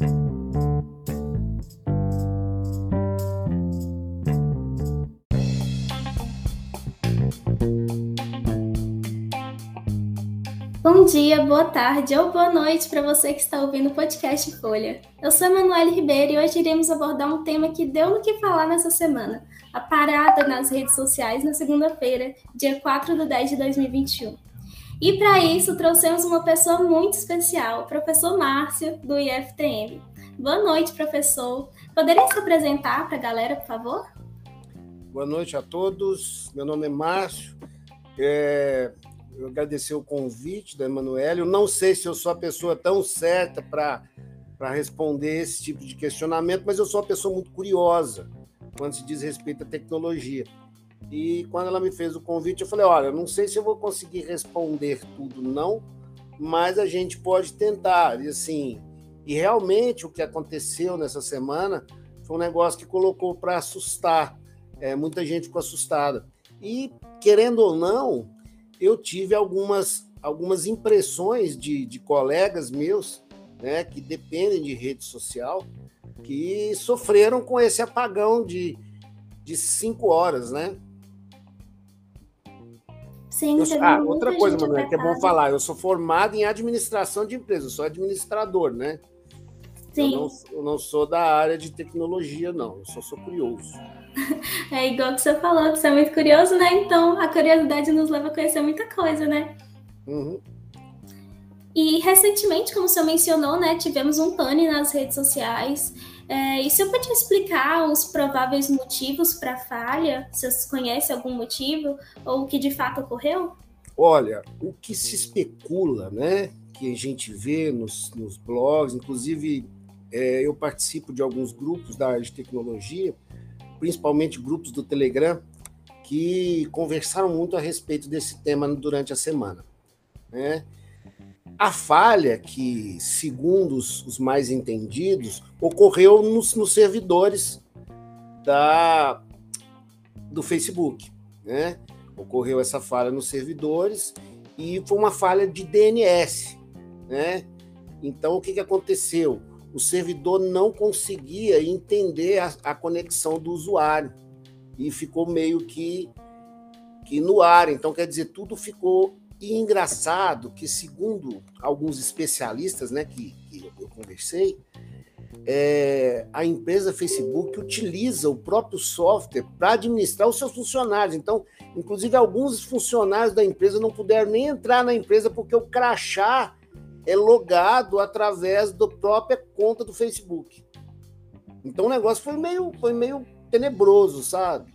Bom dia, boa tarde ou boa noite para você que está ouvindo o podcast Folha. Eu sou a Manuele Ribeiro e hoje iremos abordar um tema que deu no que falar nessa semana: a parada nas redes sociais na segunda-feira, dia 4 de 10 de 2021. E para isso trouxemos uma pessoa muito especial, o professor Márcio, do IFTM. Boa noite, professor. Poderia se apresentar para a galera, por favor? Boa noite a todos. Meu nome é Márcio. É, eu agradecer o convite da Emanuele. Eu não sei se eu sou a pessoa tão certa para responder esse tipo de questionamento, mas eu sou uma pessoa muito curiosa quando se diz respeito à tecnologia. E quando ela me fez o convite, eu falei: olha, não sei se eu vou conseguir responder tudo, não, mas a gente pode tentar. E assim, e realmente o que aconteceu nessa semana foi um negócio que colocou para assustar. É, muita gente ficou assustada. E, querendo ou não, eu tive algumas, algumas impressões de, de colegas meus, né, que dependem de rede social, que sofreram com esse apagão de, de cinco horas, né? Sim, eu, ah, outra coisa, Manuel, que é bom falar, eu sou formado em administração de empresas, sou administrador, né? Sim. Eu não, eu não sou da área de tecnologia, não, eu só sou curioso. É igual que você falou, que você é muito curioso, né? Então a curiosidade nos leva a conhecer muita coisa, né? Uhum. E recentemente, como o senhor mencionou, né, tivemos um pane nas redes sociais. É, e o senhor pode explicar os prováveis motivos para a falha? Se você conhece algum motivo ou o que de fato ocorreu? Olha, o que se especula, né, que a gente vê nos, nos blogs, inclusive é, eu participo de alguns grupos da área de tecnologia, principalmente grupos do Telegram, que conversaram muito a respeito desse tema durante a semana. Né? A falha, que, segundo os, os mais entendidos, ocorreu nos, nos servidores da, do Facebook. Né? Ocorreu essa falha nos servidores e foi uma falha de DNS. Né? Então, o que, que aconteceu? o servidor não conseguia entender a, a conexão do usuário e ficou meio que, que no ar. Então, quer dizer, tudo ficou e engraçado que, segundo alguns especialistas né, que, que eu conversei, é, a empresa Facebook utiliza o próprio software para administrar os seus funcionários. Então, inclusive, alguns funcionários da empresa não puderam nem entrar na empresa porque o crachá é logado através da própria conta do Facebook. Então o negócio foi meio, foi meio tenebroso, sabe?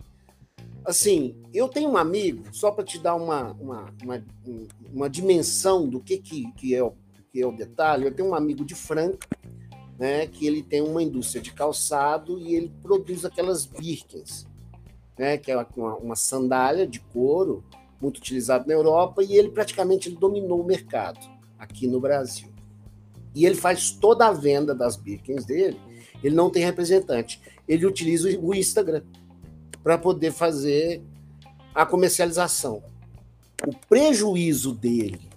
Assim, eu tenho um amigo, só para te dar uma, uma, uma, uma, dimensão do que, que, que, é o, que é o detalhe, eu tenho um amigo de Franca, né, que ele tem uma indústria de calçado e ele produz aquelas Birkins, né, que é uma, uma sandália de couro muito utilizada na Europa, e ele praticamente ele dominou o mercado aqui no Brasil. E ele faz toda a venda das Birkins dele, ele não tem representante. Ele utiliza o Instagram para poder fazer a comercialização. O prejuízo dele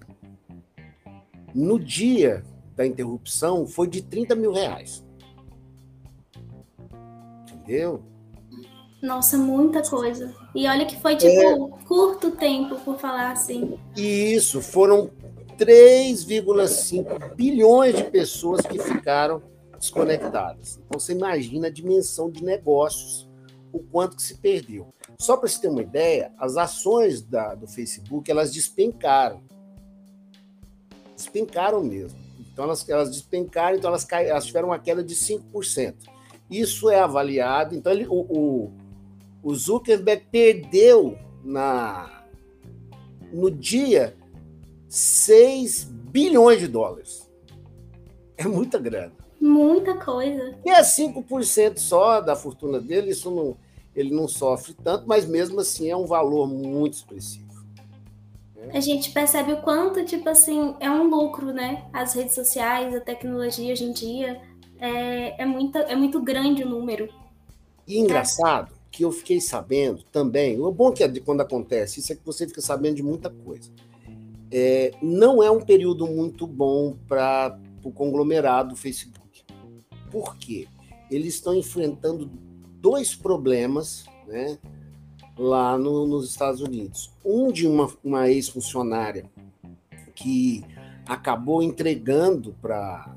no dia da interrupção foi de 30 mil reais. Entendeu? Nossa, muita coisa. E olha que foi tipo é... curto tempo, por falar assim. Isso, foram 3,5 bilhões de pessoas que ficaram desconectadas. Então você imagina a dimensão de negócios, o quanto que se perdeu. Só para você ter uma ideia, as ações da, do Facebook elas despencaram. Despencaram mesmo. Então elas, elas despencaram, então elas, elas tiveram uma queda de 5%. Isso é avaliado. Então ele, o, o, o Zuckerberg perdeu na, no dia 6 bilhões de dólares. É muita grana. Muita coisa. E é 5% só da fortuna dele, isso não, ele não sofre tanto, mas mesmo assim é um valor muito expressivo. Né? A gente percebe o quanto, tipo assim, é um lucro, né? As redes sociais, a tecnologia hoje em dia, é, é, muito, é muito grande o número. E engraçado é. que eu fiquei sabendo também, o bom que é de quando acontece isso é que você fica sabendo de muita coisa é, não é um período muito bom para o conglomerado Facebook. Por quê? Eles estão enfrentando dois problemas né, lá no, nos Estados Unidos. Um de uma, uma ex-funcionária que acabou entregando para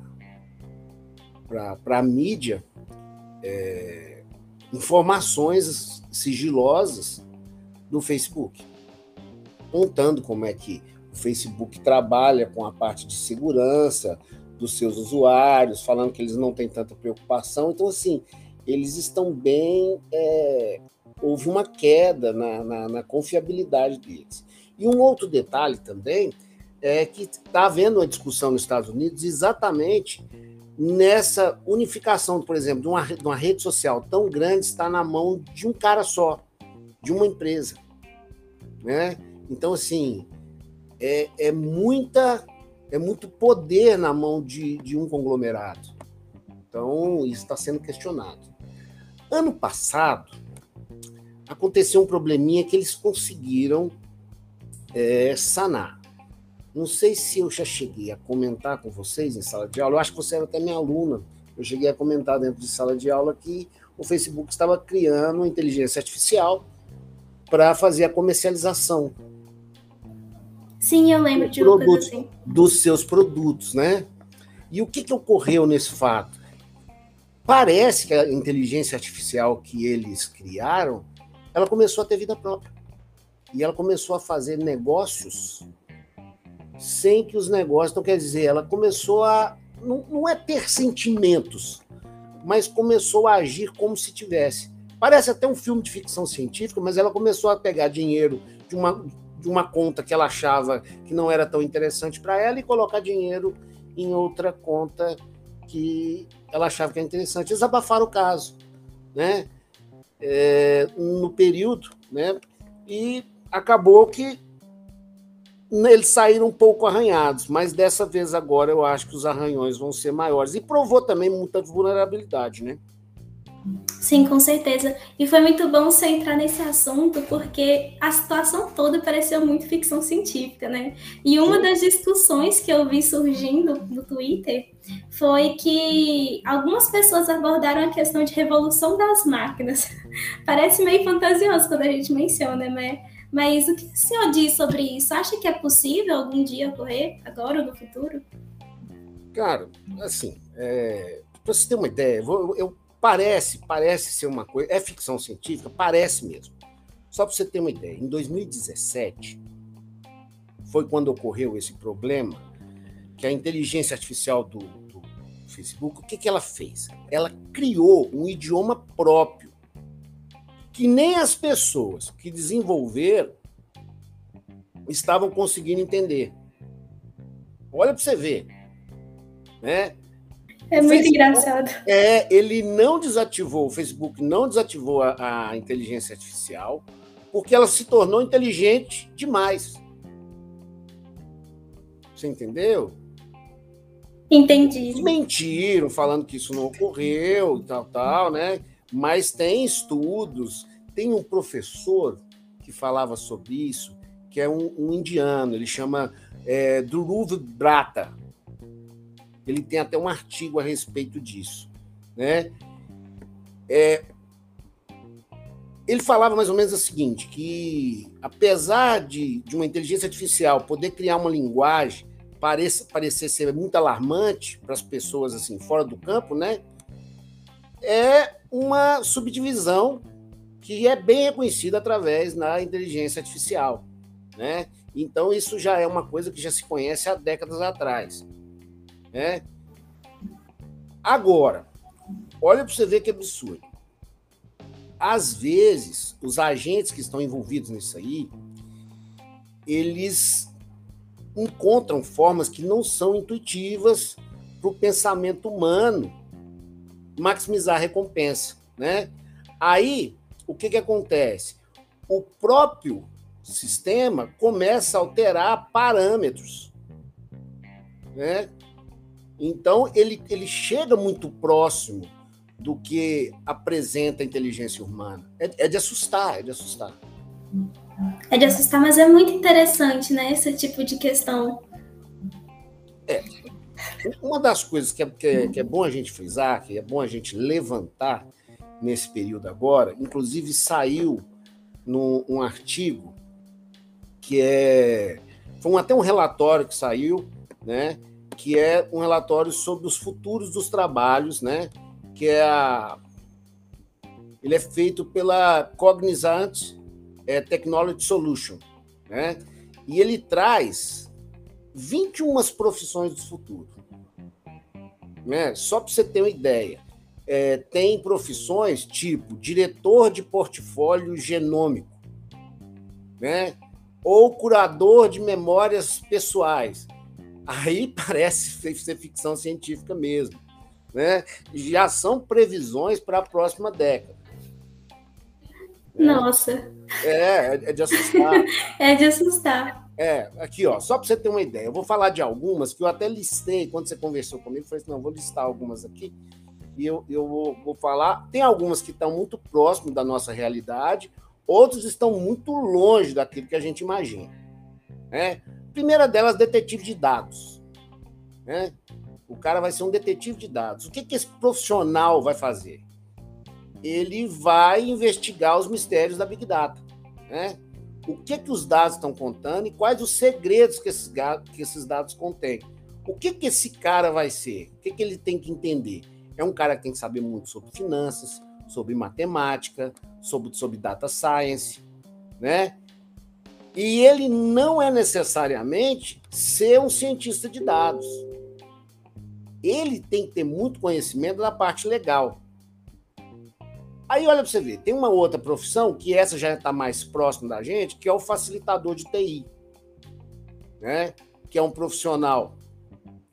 a mídia é, informações sigilosas do Facebook, contando como é que o Facebook trabalha com a parte de segurança dos seus usuários, falando que eles não têm tanta preocupação. Então, assim, eles estão bem. É, houve uma queda na, na, na, confiabilidade deles. E um outro detalhe também é que está havendo uma discussão nos Estados Unidos exatamente nessa unificação, por exemplo, de uma, de uma rede social tão grande está na mão de um cara só, de uma empresa. Né? Então, assim, é, é, muita, é muito poder na mão de, de um conglomerado. Então, isso está sendo questionado. Ano passado, aconteceu um probleminha que eles conseguiram é, sanar. Não sei se eu já cheguei a comentar com vocês em sala de aula, eu acho que você era até minha aluna. Eu cheguei a comentar dentro de sala de aula que o Facebook estava criando inteligência artificial para fazer a comercialização. Sim, eu lembro de uma coisa assim. Dos seus produtos, né? E o que, que ocorreu nesse fato? Parece que a inteligência artificial que eles criaram, ela começou a ter vida própria. E ela começou a fazer negócios sem que os negócios. Então, quer dizer, ela começou a. Não, não é ter sentimentos, mas começou a agir como se tivesse. Parece até um filme de ficção científica, mas ela começou a pegar dinheiro de uma, de uma conta que ela achava que não era tão interessante para ela e colocar dinheiro em outra conta que ela achava que era interessante. Eles abafaram o caso, né? É, no período, né? E acabou que eles saíram um pouco arranhados, mas dessa vez agora eu acho que os arranhões vão ser maiores. E provou também muita vulnerabilidade, né? Sim, com certeza. E foi muito bom você entrar nesse assunto, porque a situação toda pareceu muito ficção científica, né? E uma das discussões que eu vi surgindo no Twitter foi que algumas pessoas abordaram a questão de revolução das máquinas. Parece meio fantasioso quando a gente menciona, né? Mas o que o senhor diz sobre isso? Acha que é possível algum dia ocorrer, agora ou no futuro? Cara, assim, é, para você ter uma ideia, eu, parece, parece ser uma coisa, é ficção científica, parece mesmo. Só para você ter uma ideia, em 2017 foi quando ocorreu esse problema que a inteligência artificial do, do Facebook, o que, que ela fez? Ela criou um idioma próprio que nem as pessoas que desenvolveram estavam conseguindo entender. Olha para você ver, né? É muito Facebook, engraçado. É, ele não desativou, o Facebook não desativou a, a inteligência artificial, porque ela se tornou inteligente demais. Você entendeu? Entendi. Mentiram, falando que isso não ocorreu e tal, tal, né? Mas tem estudos, tem um professor que falava sobre isso, que é um, um indiano, ele chama é, Dhruv Brata. Ele tem até um artigo a respeito disso. Né? É, ele falava mais ou menos o seguinte, que apesar de, de uma inteligência artificial poder criar uma linguagem pareça, parecer ser muito alarmante para as pessoas assim fora do campo, né? É uma subdivisão que é bem reconhecida através da inteligência artificial, né? Então isso já é uma coisa que já se conhece há décadas atrás, né? Agora, olha para você ver que absurdo. Às vezes, os agentes que estão envolvidos nisso aí, eles encontram formas que não são intuitivas para o pensamento humano maximizar a recompensa, né? Aí, o que, que acontece? O próprio sistema começa a alterar parâmetros, né? Então, ele, ele chega muito próximo do que apresenta a inteligência humana. É, é de assustar, é de assustar. É de assustar, mas é muito interessante, né? Esse tipo de questão. É. Uma das coisas que é, que, é, que é bom a gente frisar, que é bom a gente levantar nesse período agora, inclusive saiu num um artigo que é. Foi até um relatório que saiu, né? Que é um relatório sobre os futuros dos trabalhos, né? Que é a. Ele é feito pela Cognizant é, Technology Solution, né? E ele traz 21 profissões do futuro. Né? Só para você ter uma ideia. É, tem profissões tipo diretor de portfólio genômico, né? ou curador de memórias pessoais. Aí parece ser ficção científica mesmo. Né? Já são previsões para a próxima década. Nossa. É, é de assustar. é de assustar. É, aqui, ó, só para você ter uma ideia, eu vou falar de algumas que eu até listei quando você conversou comigo. Falei assim: não, vou listar algumas aqui e eu, eu vou, vou falar. Tem algumas que estão muito próximas da nossa realidade, outros estão muito longe daquilo que a gente imagina. Né? Primeira delas, detetive de dados. Né? O cara vai ser um detetive de dados. O que, que esse profissional vai fazer? Ele vai investigar os mistérios da Big Data. Né? O que, que os dados estão contando e quais os segredos que esses, que esses dados contêm. O que, que esse cara vai ser? O que, que ele tem que entender? É um cara que tem que saber muito sobre finanças, sobre matemática, sobre, sobre data science, né? E ele não é necessariamente ser um cientista de dados. Ele tem que ter muito conhecimento da parte legal. Aí olha para você ver, tem uma outra profissão que essa já está mais próxima da gente, que é o facilitador de TI, né? Que é um profissional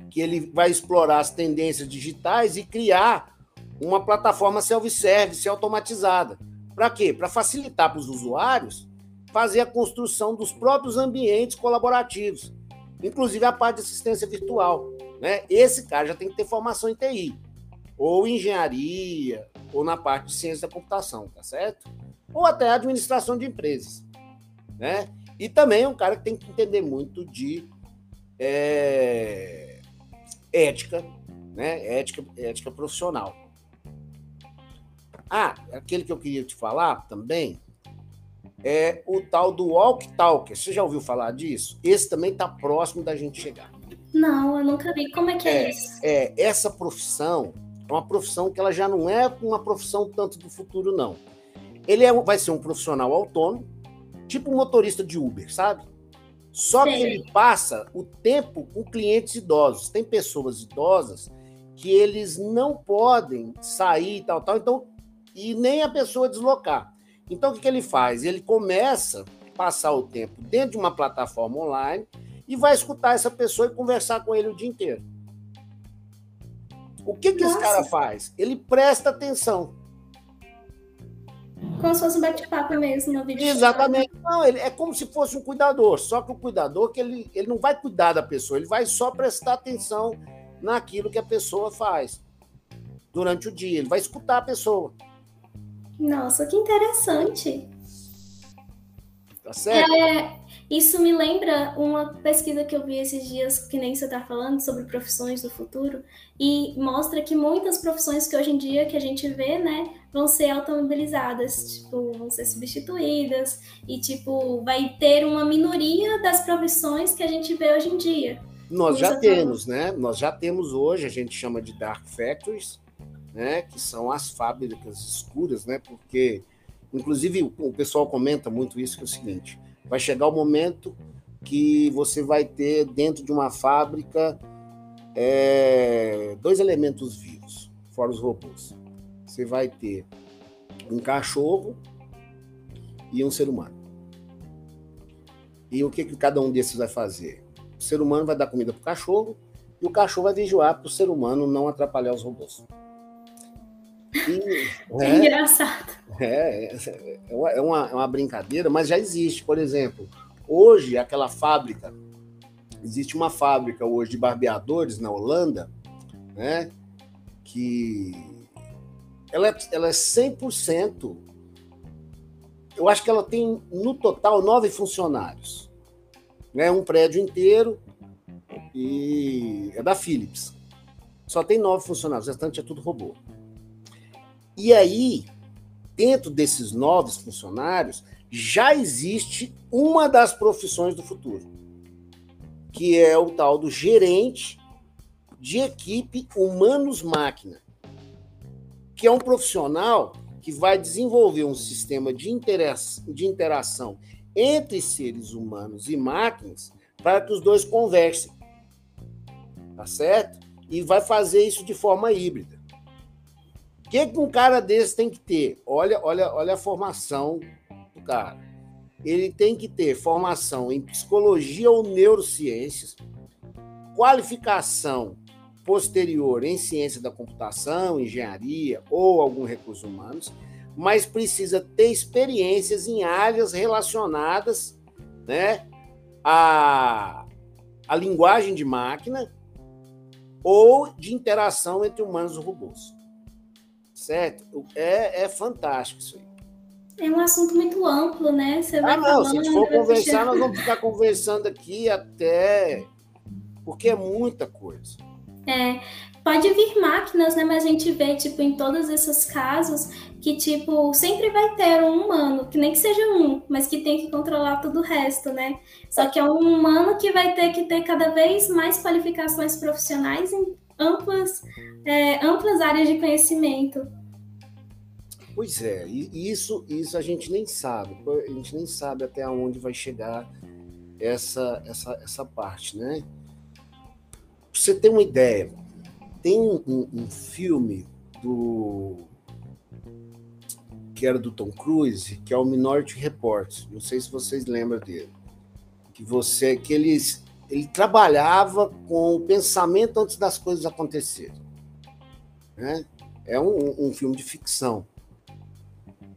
que ele vai explorar as tendências digitais e criar uma plataforma self-service automatizada. Para quê? Para facilitar para os usuários fazer a construção dos próprios ambientes colaborativos, inclusive a parte de assistência virtual. Né? Esse cara já tem que ter formação em TI, ou engenharia, ou na parte de ciência da computação, tá certo? Ou até administração de empresas. Né? E também é um cara que tem que entender muito de é, ética, né? ética, ética profissional. Ah, aquele que eu queria te falar também é o tal do Walk Talker. Você já ouviu falar disso? Esse também está próximo da gente chegar. Não, eu nunca vi. Como é que é, é isso? É, essa profissão é uma profissão que ela já não é uma profissão tanto do futuro, não. Ele é, vai ser um profissional autônomo, tipo um motorista de Uber, sabe? Só Sim. que ele passa o tempo com clientes idosos. Tem pessoas idosas que eles não podem sair e tal, tal, então, e nem a pessoa deslocar. Então, o que, que ele faz? Ele começa a passar o tempo dentro de uma plataforma online e vai escutar essa pessoa e conversar com ele o dia inteiro. O que, que esse cara faz? Ele presta atenção. Como se fosse um bate-papo mesmo no vídeo. Exatamente. Não, ele é como se fosse um cuidador, só que o cuidador que ele, ele não vai cuidar da pessoa, ele vai só prestar atenção naquilo que a pessoa faz durante o dia. Ele vai escutar a pessoa. Nossa, que interessante. Tá certo? É, isso me lembra uma pesquisa que eu vi esses dias, que nem você está falando, sobre profissões do futuro, e mostra que muitas profissões que hoje em dia que a gente vê, né, vão ser automobilizadas, tipo, vão ser substituídas, e tipo, vai ter uma minoria das profissões que a gente vê hoje em dia. Nós já temos, né? Nós já temos hoje, a gente chama de dark factories, né? Que são as fábricas escuras, né? Porque, inclusive, o pessoal comenta muito isso, que é o seguinte: vai chegar o momento que você vai ter dentro de uma fábrica é, dois elementos vivos, fora os robôs. Você vai ter um cachorro e um ser humano. E o que, que cada um desses vai fazer? O ser humano vai dar comida para o cachorro e o cachorro vai vigiar para o ser humano não atrapalhar os robôs. E, é, engraçado. É, é, é, uma, é uma brincadeira, mas já existe. Por exemplo, hoje aquela fábrica, existe uma fábrica hoje de barbeadores na Holanda, né? Que ela é, ela é 100%. Eu acho que ela tem no total nove funcionários, né? Um prédio inteiro e é da Philips, Só tem nove funcionários, o restante é tudo robô. E aí, dentro desses novos funcionários, já existe uma das profissões do futuro, que é o tal do gerente de equipe humanos-máquina, que é um profissional que vai desenvolver um sistema de, de interação entre seres humanos e máquinas para que os dois conversem. Tá certo? E vai fazer isso de forma híbrida. O que, que um cara desse tem que ter? Olha, olha, olha a formação do cara. Ele tem que ter formação em psicologia ou neurociências, qualificação posterior em ciência da computação, engenharia ou algum recursos humanos, mas precisa ter experiências em áreas relacionadas né, à, à linguagem de máquina ou de interação entre humanos e robôs. Certo? É, é fantástico isso aí. É um assunto muito amplo, né? Você vai ah, não, se a gente for conversar, nós vamos ficar conversando aqui até. Porque é muita coisa. É, pode vir máquinas, né? Mas a gente vê, tipo, em todos esses casos, que, tipo, sempre vai ter um humano, que nem que seja um, mas que tem que controlar todo o resto, né? Só que é um humano que vai ter que ter cada vez mais qualificações profissionais em amplas, é, amplas áreas de conhecimento. Pois é, e isso, isso a gente nem sabe, a gente nem sabe até onde vai chegar essa, essa, essa parte, né? Pra você ter uma ideia, tem um, um filme do que era do Tom Cruise, que é o Minority Report. Não sei se vocês lembram dele. Que você, que eles, ele trabalhava com o pensamento antes das coisas acontecerem. Né? É um, um filme de ficção.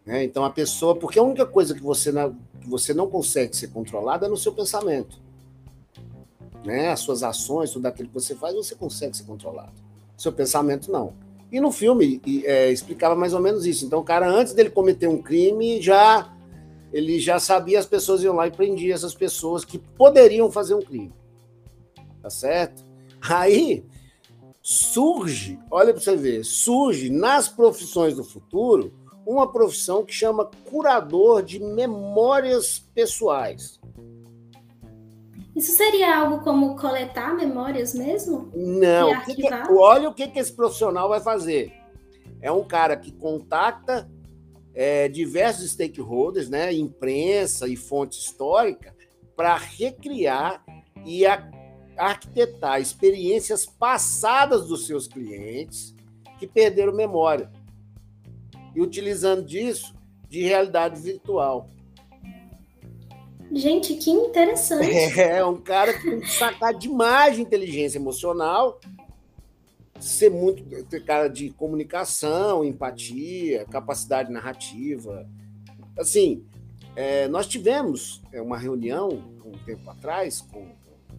Né? Então a pessoa, porque a única coisa que você não, que você não consegue ser controlada é no seu pensamento. Né? As suas ações, tudo aquilo que você faz, você consegue ser controlado. Seu pensamento não. E no filme é, explicava mais ou menos isso. Então o cara, antes dele cometer um crime, já ele já sabia as pessoas iam lá e prendia essas pessoas que poderiam fazer um crime. Tá certo? Aí surge, olha para você ver, surge nas profissões do futuro uma profissão que chama curador de memórias pessoais. Isso seria algo como coletar memórias mesmo? Não. Que que, olha o que, que esse profissional vai fazer. É um cara que contacta é, diversos stakeholders, né, imprensa e fonte histórica, para recriar e a, arquitetar experiências passadas dos seus clientes que perderam memória e utilizando disso de realidade virtual. Gente, que interessante. É, um cara que tem que sacar demais de inteligência emocional, ser muito ter cara de comunicação, empatia, capacidade narrativa. Assim, é, nós tivemos é, uma reunião um tempo atrás com,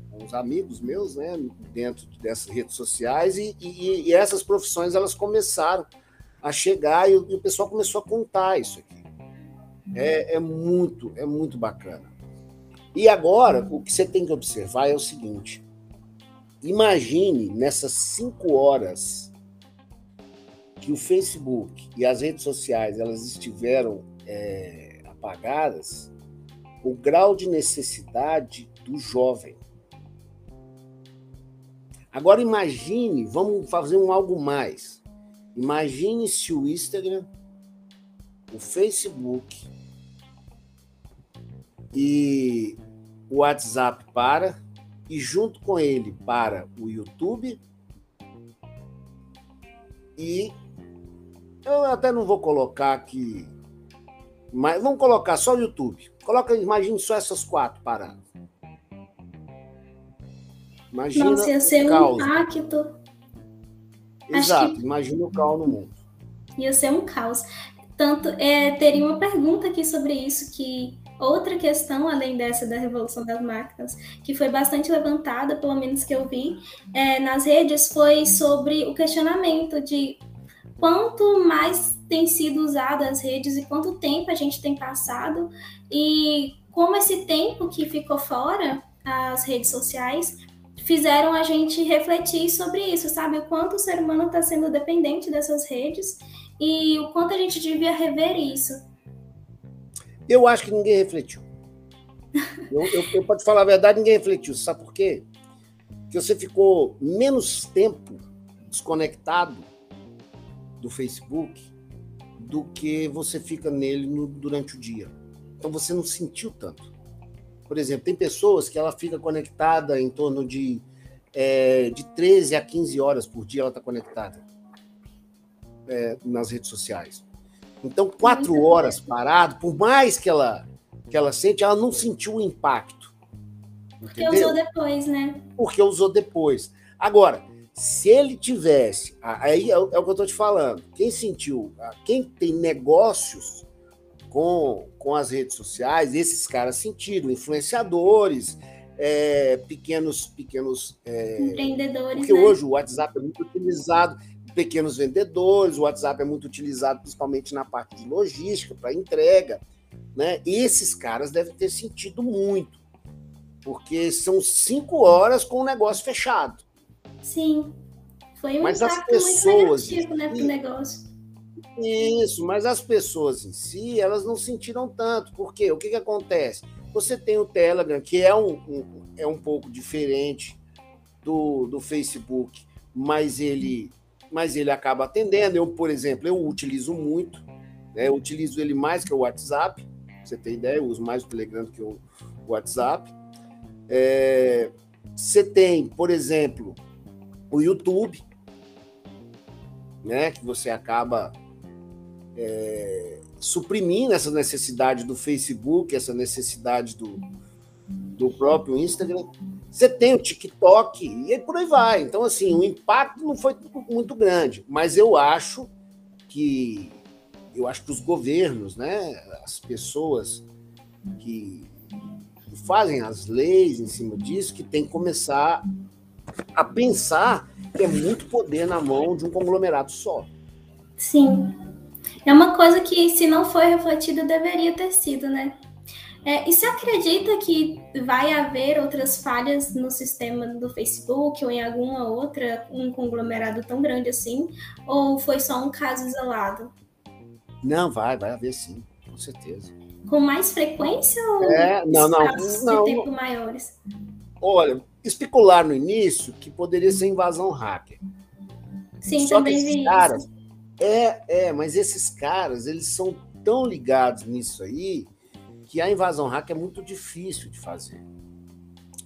com uns amigos meus, né, dentro dessas redes sociais e, e, e essas profissões elas começaram a chegar e o, e o pessoal começou a contar isso aqui. É, é, muito, é muito bacana. E agora, o que você tem que observar é o seguinte: imagine nessas cinco horas que o Facebook e as redes sociais elas estiveram é, apagadas, o grau de necessidade do jovem. Agora imagine, vamos fazer um algo mais. Imagine se o Instagram, o Facebook e o WhatsApp para e junto com ele para o YouTube e eu até não vou colocar aqui, mas vamos colocar só o YouTube. Coloca, imagine só essas quatro paradas. Imagina Nossa, ia ser um impacto Exato, que... imagina o caos no mundo. Ia ser um caos. Tanto, é, teria uma pergunta aqui sobre isso, que outra questão, além dessa da revolução das máquinas, que foi bastante levantada, pelo menos que eu vi, é, nas redes, foi sobre o questionamento de quanto mais tem sido usado as redes e quanto tempo a gente tem passado e como esse tempo que ficou fora as redes sociais fizeram a gente refletir sobre isso, sabe? O quanto o ser humano está sendo dependente dessas redes e o quanto a gente devia rever isso. Eu acho que ninguém refletiu. eu, eu, eu pode falar a verdade, ninguém refletiu. Sabe por quê? Porque você ficou menos tempo desconectado do Facebook do que você fica nele no, durante o dia. Então você não sentiu tanto. Por exemplo, tem pessoas que ela fica conectada em torno de, é, de 13 a 15 horas por dia, ela está conectada é, nas redes sociais. Então, quatro horas parado, por mais que ela, que ela sente, ela não sentiu o impacto. Porque usou depois, né? Porque usou depois. Agora, se ele tivesse, aí é, é o que eu estou te falando, quem sentiu, quem tem negócios com, com as redes sociais, esses caras sentiram, influenciadores, é, pequenos, pequenos é, empreendedores. Porque né? hoje o WhatsApp é muito utilizado, pequenos vendedores, o WhatsApp é muito utilizado principalmente na parte de logística, para entrega. Né? Esses caras devem ter sentido muito, porque são cinco horas com o negócio fechado. Sim, foi um Mas as pessoas, muito negativo né, para o negócio. Isso, mas as pessoas em si, elas não sentiram tanto. Porque o que, que acontece? Você tem o Telegram, que é um, um, é um pouco diferente do, do Facebook, mas ele, mas ele acaba atendendo. Eu, por exemplo, eu utilizo muito, né? eu utilizo ele mais que o WhatsApp. você tem ideia, eu uso mais o Telegram que o WhatsApp. É, você tem, por exemplo, o YouTube, né? Que você acaba é, suprimindo essa necessidade do Facebook, essa necessidade do, do próprio Instagram. Você tem o TikTok e por aí vai. Então, assim, o impacto não foi muito grande, mas eu acho que eu acho que os governos, né, as pessoas que fazem as leis em cima disso, que tem que começar a pensar que é muito poder na mão de um conglomerado só. Sim. É uma coisa que, se não foi refletida, deveria ter sido, né? É, e você acredita que vai haver outras falhas no sistema do Facebook ou em alguma outra, um conglomerado tão grande assim? Ou foi só um caso isolado? Não, vai, vai haver sim, com certeza. Com mais frequência ou é, não, não, não, de tempo maiores? Olha, especular no início que poderia ser invasão hacker. Sim, Só também vi caras, isso. É, é, mas esses caras, eles são tão ligados nisso aí que a invasão hacker é muito difícil de fazer.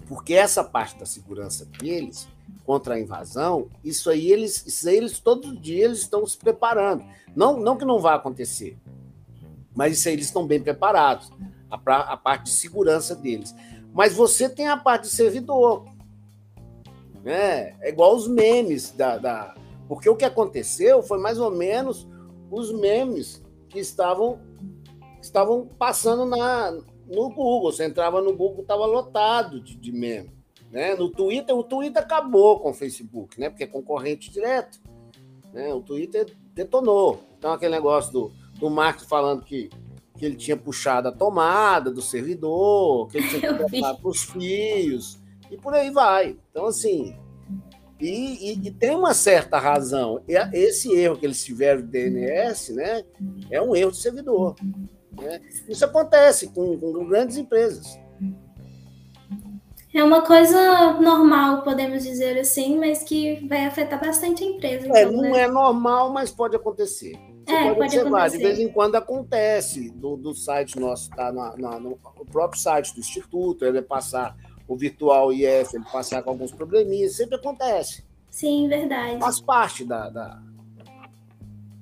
Porque essa parte da segurança deles contra a invasão, isso aí eles, isso aí eles todo dia eles estão se preparando. Não, não que não vá acontecer, mas isso aí eles estão bem preparados. A, a parte de segurança deles. Mas você tem a parte de servidor. Né? É igual os memes da, da porque o que aconteceu foi mais ou menos os memes que estavam, estavam passando na, no Google. Você entrava no Google, estava lotado de, de meme. Né? No Twitter, o Twitter acabou com o Facebook, né? porque é concorrente direto. Né? O Twitter detonou. Então, aquele negócio do, do Marx falando que, que ele tinha puxado a tomada do servidor, que ele tinha que para os fios, e por aí vai. Então, assim, e, e, e, tem uma certa razão. Esse erro que eles tiveram do DNS né, é um erro de servidor. Né? Isso acontece com, com grandes empresas. É uma coisa normal, podemos dizer assim, mas que vai afetar bastante a empresa. É, então, é, não né? é normal, mas pode acontecer. Você é, pode, pode acontecer. De vez em quando acontece do, do site nosso, tá na, na, no próprio site do Instituto, ele passar o virtual IF ele passar com alguns probleminhas, sempre acontece. Sim, verdade. Faz parte da, da...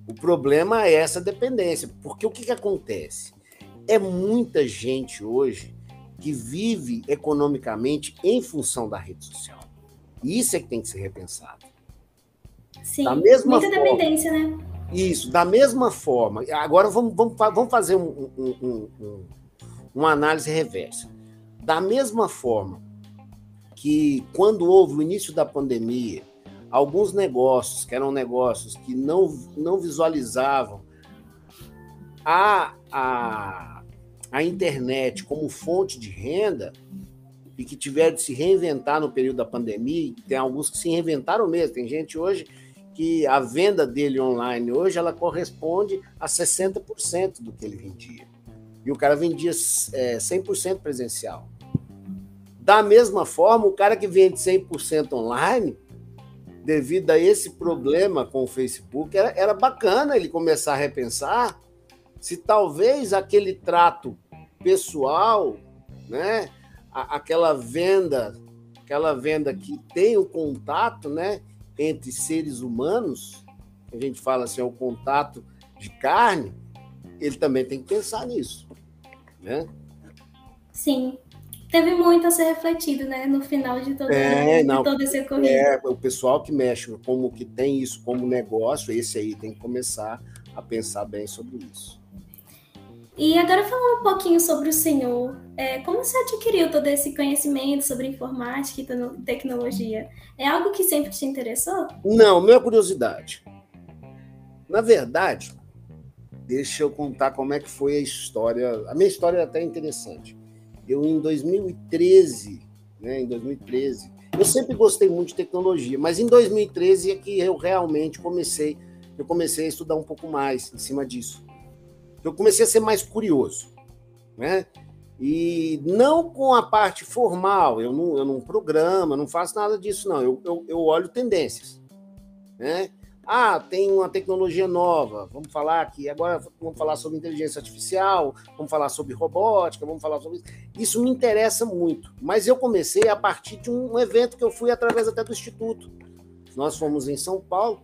O problema é essa dependência, porque o que, que acontece? É muita gente hoje que vive economicamente em função da rede social. E isso é que tem que ser repensado. Sim, da mesma muita forma, dependência, né? Isso, da mesma forma. Agora vamos, vamos, vamos fazer um, um, um, uma análise reversa. Da mesma forma que quando houve o início da pandemia, alguns negócios, que eram negócios que não, não visualizavam a, a, a internet como fonte de renda, e que tiveram de se reinventar no período da pandemia, tem alguns que se reinventaram mesmo. Tem gente hoje que a venda dele online hoje ela corresponde a 60% do que ele vendia. E o cara vendia é, 100% presencial. Da mesma forma, o cara que vende 100% online, devido a esse problema com o Facebook, era, era bacana ele começar a repensar se talvez aquele trato pessoal, né, aquela venda, aquela venda que tem o contato, né, entre seres humanos, a gente fala assim, é o contato de carne, ele também tem que pensar nisso, né? Sim, teve muito a ser refletido, né, no final de todo, é, não, de todo esse ocorrido. É, o pessoal que mexe como que tem isso como negócio, esse aí tem que começar a pensar bem sobre isso. E agora falando um pouquinho sobre o senhor, é, como você adquiriu todo esse conhecimento sobre informática e tecnologia? É algo que sempre te interessou? Não, minha curiosidade. Na verdade, deixa eu contar como é que foi a história. A minha história é até interessante. Eu, em 2013, né, em 2013, eu sempre gostei muito de tecnologia, mas em 2013 é que eu realmente comecei, eu comecei a estudar um pouco mais em cima disso eu comecei a ser mais curioso, né? E não com a parte formal, eu não, eu não programa, não faço nada disso, não. Eu, eu, eu olho tendências, né? Ah, tem uma tecnologia nova, vamos falar aqui, agora vamos falar sobre inteligência artificial, vamos falar sobre robótica, vamos falar sobre isso. Isso me interessa muito, mas eu comecei a partir de um evento que eu fui através até do Instituto. Nós fomos em São Paulo,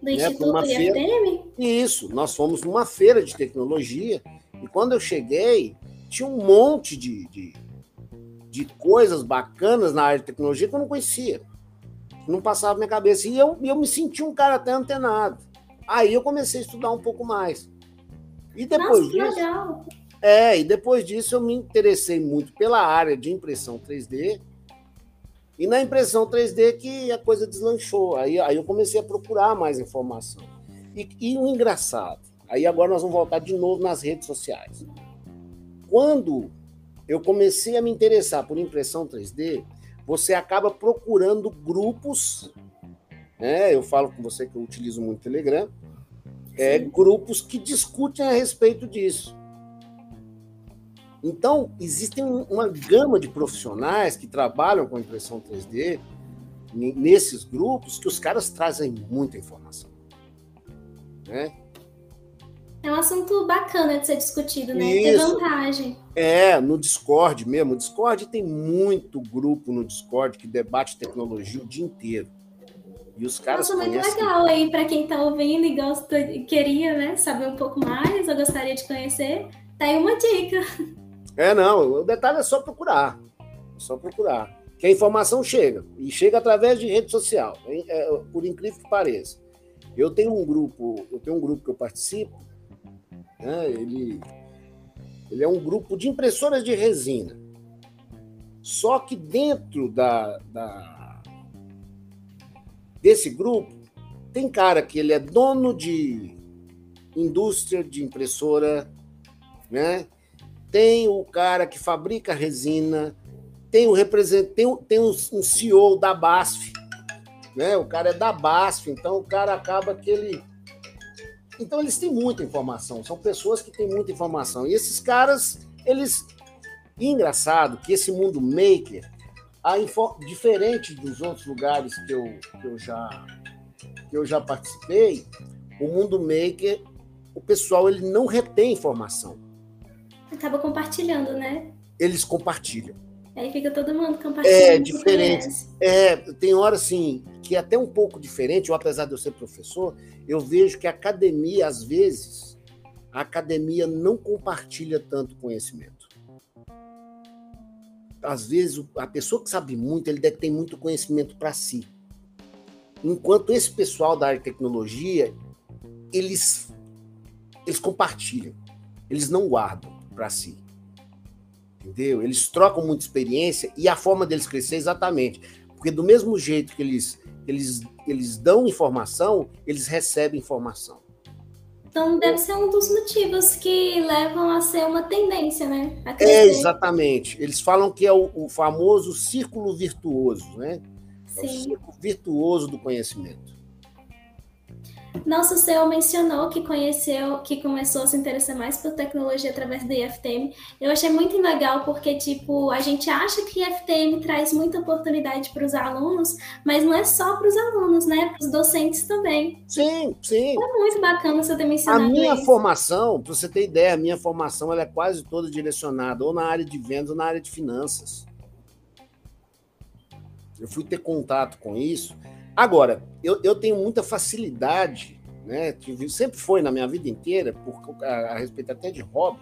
do né, Instituto IFM? Isso, nós fomos numa feira de tecnologia e quando eu cheguei, tinha um monte de, de, de coisas bacanas na área de tecnologia que eu não conhecia. Não passava na minha cabeça. E eu, eu me senti um cara até antenado. Aí eu comecei a estudar um pouco mais. E depois Nossa, disso. Legal. É, e depois disso eu me interessei muito pela área de impressão 3D e na impressão 3D que a coisa deslanchou. Aí, aí eu comecei a procurar mais informação. E, e o engraçado, aí agora nós vamos voltar de novo nas redes sociais. Quando eu comecei a me interessar por impressão 3D, você acaba procurando grupos, né? Eu falo com você que eu utilizo muito o Telegram, é, grupos que discutem a respeito disso. Então, existe uma gama de profissionais que trabalham com impressão 3D nesses grupos que os caras trazem muita informação. Né? É um assunto bacana de ser discutido, né? Isso. Ter vantagem. É, no Discord mesmo. O Discord tem muito grupo no Discord que debate tecnologia o dia inteiro. E os caras Nossa, muito legal aí para quem está ouvindo e gosta, queria, né, saber um pouco mais, ou gostaria de conhecer, tá aí uma dica. É, não, o detalhe é só procurar. É só procurar. Que a informação chega. E chega através de rede social. É, por incrível que pareça. Eu tenho um grupo, eu tenho um grupo que eu participo, né, ele, ele é um grupo de impressoras de resina. Só que dentro da, da desse grupo tem cara que ele é dono de indústria de impressora, né? tem o cara que fabrica resina, tem o representante, tem, tem um, um CEO da BASF, né? O cara é da BASF, então o cara acaba que ele então eles têm muita informação, são pessoas que têm muita informação. E esses caras, eles engraçado que esse mundo maker, a info... diferente dos outros lugares que eu, que eu já que eu já participei, o mundo maker, o pessoal ele não retém informação acaba compartilhando, né? Eles compartilham. Aí fica todo mundo compartilhando. É diferente. É, tem hora assim que é até um pouco diferente, ou apesar de eu ser professor, eu vejo que a academia, às vezes, a academia não compartilha tanto conhecimento. Às vezes, a pessoa que sabe muito, ele deve ter muito conhecimento para si. Enquanto esse pessoal da área de tecnologia, eles, eles compartilham, eles não guardam para si. Entendeu? Eles trocam muita experiência e a forma deles crescer é exatamente. Porque do mesmo jeito que eles, eles, eles dão informação, eles recebem informação. Então deve ser um dos motivos que levam a ser uma tendência, né? É, exatamente. Eles falam que é o, o famoso círculo virtuoso, né? É o círculo virtuoso do conhecimento. Nosso CEO mencionou que conheceu, que começou a se interessar mais por tecnologia através do IFTM. Eu achei muito legal porque, tipo, a gente acha que IFTM traz muita oportunidade para os alunos, mas não é só para os alunos, né? Para os docentes também. Sim, sim. É muito bacana você ter mencionado A minha isso. formação, para você ter ideia, a minha formação ela é quase toda direcionada ou na área de vendas ou na área de finanças. Eu fui ter contato com isso. Agora, eu, eu tenho muita facilidade, né? Sempre foi na minha vida inteira, por, a, a respeito até de hobby,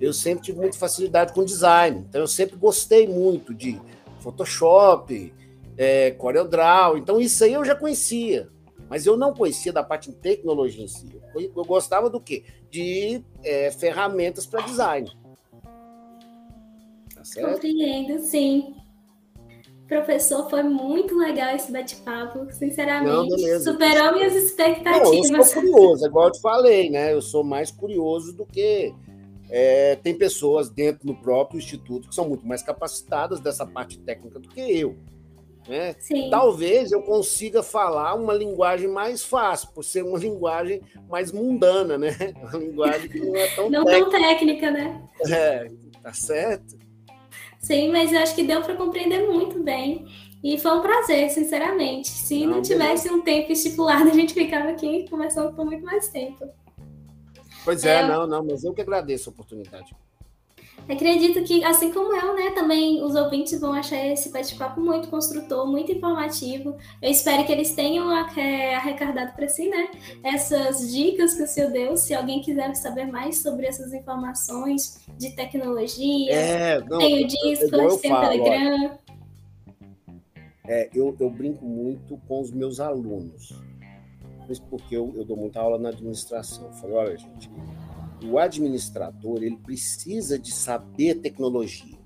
eu sempre tive muita facilidade com design. Então, eu sempre gostei muito de Photoshop, é, CorelDRAW. Então, isso aí eu já conhecia. Mas eu não conhecia da parte de tecnologia em si. Eu, eu gostava do quê? De é, ferramentas para design. Tá certo? Compreendo, sim. Professor, foi muito legal esse bate-papo, sinceramente. Não, superou minhas expectativas. Não, eu sou curioso, igual eu te falei, né? Eu sou mais curioso do que. É, tem pessoas dentro do próprio instituto que são muito mais capacitadas dessa parte técnica do que eu. Né? Talvez eu consiga falar uma linguagem mais fácil, por ser uma linguagem mais mundana, né? Uma linguagem que não é tão não técnica. tão técnica, né? É, tá certo. Sim, mas eu acho que deu para compreender muito bem. E foi um prazer, sinceramente. Se não, não tivesse um tempo estipulado, a gente ficava aqui conversando por muito mais tempo. Pois é, é, não, não, mas eu que agradeço a oportunidade. Acredito que, assim como eu, né, também os ouvintes vão achar esse bate-papo muito construtor, muito informativo. Eu espero que eles tenham é, arrecadado para si, né, essas dicas que o senhor deu. Se alguém quiser saber mais sobre essas informações de tecnologia, é, não, tem o Discord, tem o Telegram. É, eu, eu brinco muito com os meus alunos, porque eu, eu dou muita aula na administração. Eu falo, olha, gente, o administrador ele precisa de saber tecnologia.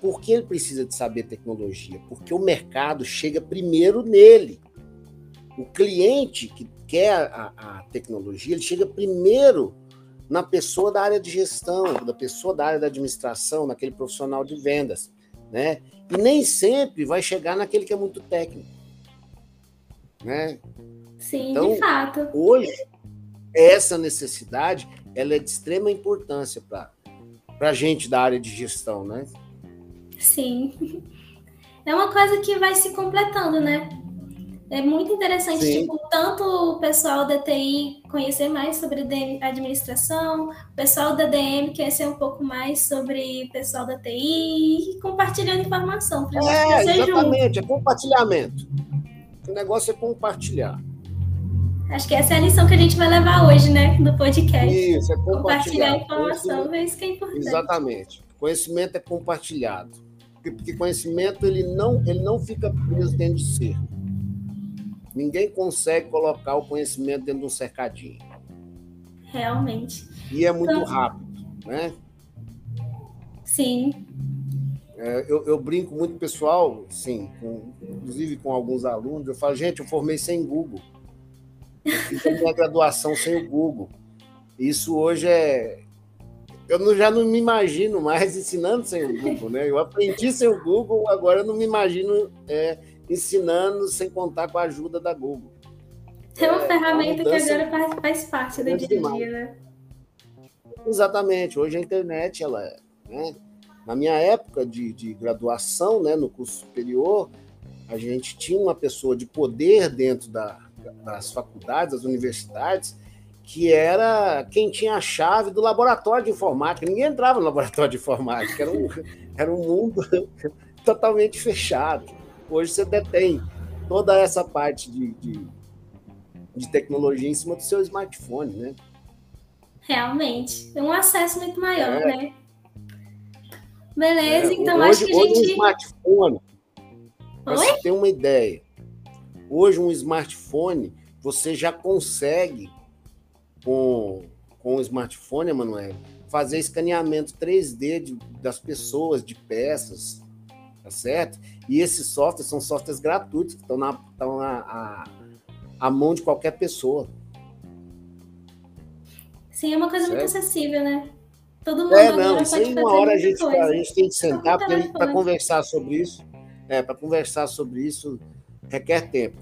Por que ele precisa de saber tecnologia? Porque o mercado chega primeiro nele. O cliente que quer a, a tecnologia, ele chega primeiro na pessoa da área de gestão, da pessoa da área da administração, naquele profissional de vendas, né? E nem sempre vai chegar naquele que é muito técnico, né? Sim, então, de fato. Hoje, essa necessidade ela é de extrema importância para a gente da área de gestão, né? Sim. É uma coisa que vai se completando, né? É muito interessante, Sim. tipo, tanto o pessoal da TI conhecer mais sobre administração, o pessoal da DM conhecer um pouco mais sobre o pessoal da TI e compartilhando informação. É, exatamente, junto. é compartilhamento. O negócio é compartilhar. Acho que essa é a lição que a gente vai levar hoje, né, do podcast. Isso, é compartilhar. compartilhar informação, é isso que é importante. Exatamente. Conhecimento é compartilhado. Porque conhecimento ele não, ele não fica preso dentro de ser. Ninguém consegue colocar o conhecimento dentro de um cercadinho. Realmente. E é muito então, rápido, né? Sim. É, eu, eu, brinco muito pessoal, sim, com, inclusive com alguns alunos, eu falo, gente, eu formei sem Google. Eu fiz a minha graduação sem o Google. Isso hoje é. Eu não, já não me imagino mais ensinando sem o Google, né? Eu aprendi sem o Google, agora eu não me imagino é, ensinando sem contar com a ajuda da Google. É uma é, ferramenta que agora faz, faz parte do dia a dia, né? Exatamente. Hoje a internet, ela é. Né? Na minha época de, de graduação, né, no curso superior, a gente tinha uma pessoa de poder dentro da, das faculdades, das universidades, que era quem tinha a chave do laboratório de informática. Ninguém entrava no laboratório de informática, era um, era um mundo totalmente fechado. Hoje você detém toda essa parte de, de, de tecnologia em cima do seu smartphone, né? Realmente. É um acesso muito maior, é. né? Beleza, é. então hoje, acho que a gente. Hoje um smartphone, para você ter uma ideia, Hoje, um smartphone, você já consegue, com, com o smartphone, Emanuel, fazer escaneamento 3D de, das pessoas, de peças, tá certo? E esses softwares são softwares gratuitos, que estão na, estão na a, a mão de qualquer pessoa. Sim, é uma coisa certo? muito acessível, né? Todo mundo é, não, isso aí uma hora a gente, a gente tem que sentar para conversar sobre isso. É, para conversar sobre isso requer tempo.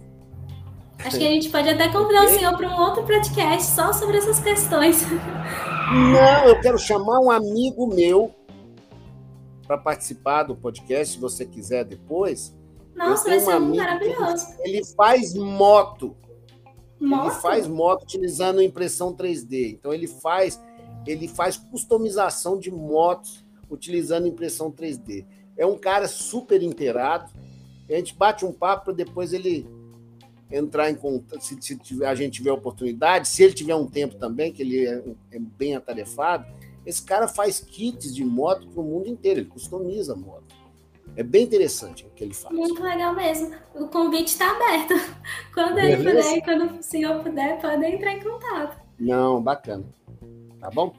Acho que a gente pode até convidar o senhor para um outro podcast só sobre essas questões. Não, eu quero chamar um amigo meu para participar do podcast, se você quiser depois. Nossa, vai ser um maravilhoso. Ele, faz moto. moto. Ele faz moto utilizando impressão 3D. Então ele faz ele faz customização de motos utilizando impressão 3D. É um cara super inteirado. A gente bate um papo para depois ele entrar em contato, se, se, a gente tiver oportunidade, se ele tiver um tempo também, que ele é, é bem atarefado. Esse cara faz kits de moto para o mundo inteiro, ele customiza a moto. É bem interessante o que ele faz. Muito legal mesmo. O convite está aberto. Quando Beleza? ele puder, quando o senhor puder, pode entrar em contato. Não, bacana. Tá bom?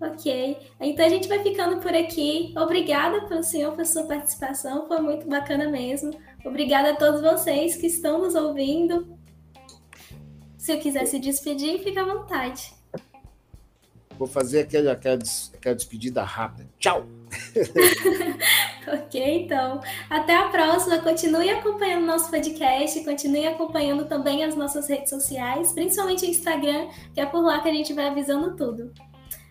Ok. Então a gente vai ficando por aqui. Obrigada pelo senhor pela sua participação, foi muito bacana mesmo. Obrigada a todos vocês que estão nos ouvindo. Se eu quiser se despedir, fica à vontade. Vou fazer aquela, aquela, aquela despedida rápida. Tchau! ok, então. Até a próxima. Continue acompanhando nosso podcast, continue acompanhando também as nossas redes sociais, principalmente o Instagram, que é por lá que a gente vai avisando tudo.